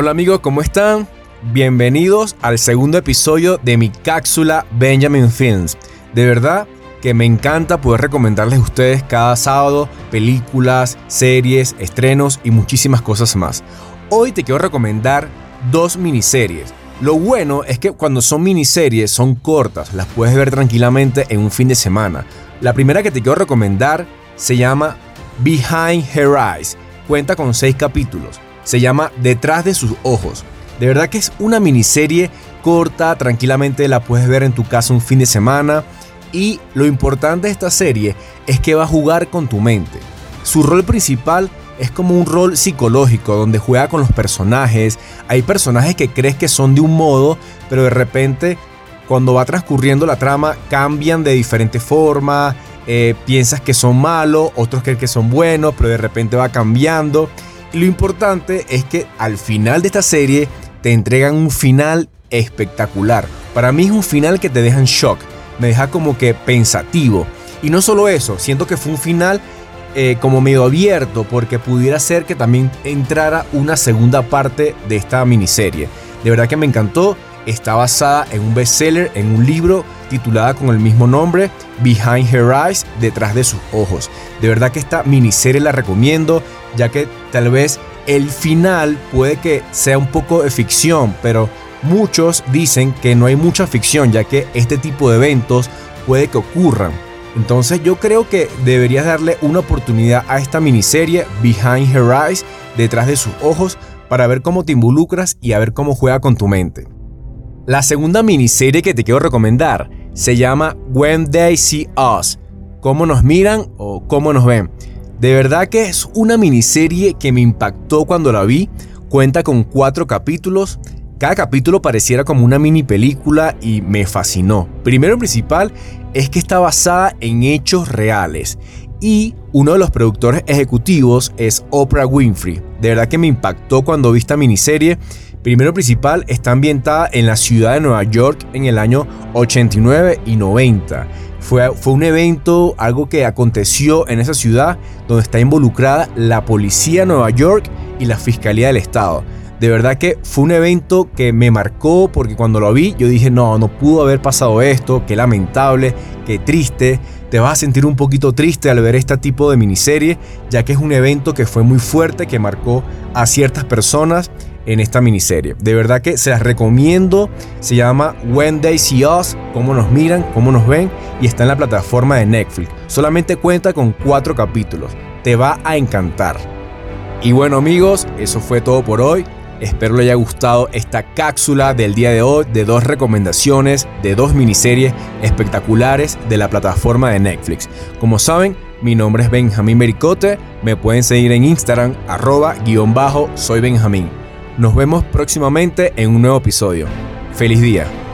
Hola amigos, ¿cómo están? Bienvenidos al segundo episodio de mi cápsula Benjamin Films. De verdad que me encanta poder recomendarles a ustedes cada sábado películas, series, estrenos y muchísimas cosas más. Hoy te quiero recomendar dos miniseries. Lo bueno es que cuando son miniseries son cortas, las puedes ver tranquilamente en un fin de semana. La primera que te quiero recomendar se llama Behind Her Eyes. Cuenta con seis capítulos. Se llama Detrás de sus ojos. De verdad que es una miniserie corta, tranquilamente la puedes ver en tu casa un fin de semana. Y lo importante de esta serie es que va a jugar con tu mente. Su rol principal es como un rol psicológico donde juega con los personajes. Hay personajes que crees que son de un modo, pero de repente cuando va transcurriendo la trama cambian de diferente forma. Eh, piensas que son malos, otros creen que son buenos, pero de repente va cambiando. Lo importante es que al final de esta serie te entregan un final espectacular. Para mí es un final que te deja en shock, me deja como que pensativo. Y no solo eso, siento que fue un final eh, como medio abierto porque pudiera ser que también entrara una segunda parte de esta miniserie. De verdad que me encantó. Está basada en un bestseller, en un libro titulada con el mismo nombre, Behind Her Eyes, detrás de sus ojos. De verdad que esta miniserie la recomiendo ya que tal vez el final puede que sea un poco de ficción, pero muchos dicen que no hay mucha ficción, ya que este tipo de eventos puede que ocurran. Entonces yo creo que deberías darle una oportunidad a esta miniserie Behind Her Eyes, detrás de sus ojos, para ver cómo te involucras y a ver cómo juega con tu mente. La segunda miniserie que te quiero recomendar se llama When They See Us, cómo nos miran o cómo nos ven. De verdad que es una miniserie que me impactó cuando la vi. Cuenta con cuatro capítulos. Cada capítulo pareciera como una mini película y me fascinó. Primero principal es que está basada en hechos reales y uno de los productores ejecutivos es Oprah Winfrey. De verdad que me impactó cuando vi esta miniserie. Primero principal está ambientada en la ciudad de Nueva York en el año 89 y 90 fue, un evento, algo que aconteció en esa ciudad donde está involucrada la policía de Nueva York y la Fiscalía del Estado. De verdad que fue un evento que me marcó porque cuando lo vi yo dije, no, no pudo haber pasado esto, qué lamentable, qué triste. Te vas a sentir un poquito triste al ver este tipo de miniserie, ya que es un evento que fue muy fuerte, que marcó a ciertas personas en esta miniserie. De verdad que se las recomiendo. Se llama When They See Us, cómo nos miran, cómo nos ven y está en la plataforma de Netflix. Solamente cuenta con cuatro capítulos. Te va a encantar. Y bueno amigos, eso fue todo por hoy. Espero les haya gustado esta cápsula del día de hoy de dos recomendaciones de dos miniseries espectaculares de la plataforma de Netflix. Como saben, mi nombre es Benjamín Bericote. Me pueden seguir en Instagram, arroba guion bajo, soy Benjamín. Nos vemos próximamente en un nuevo episodio. ¡Feliz día!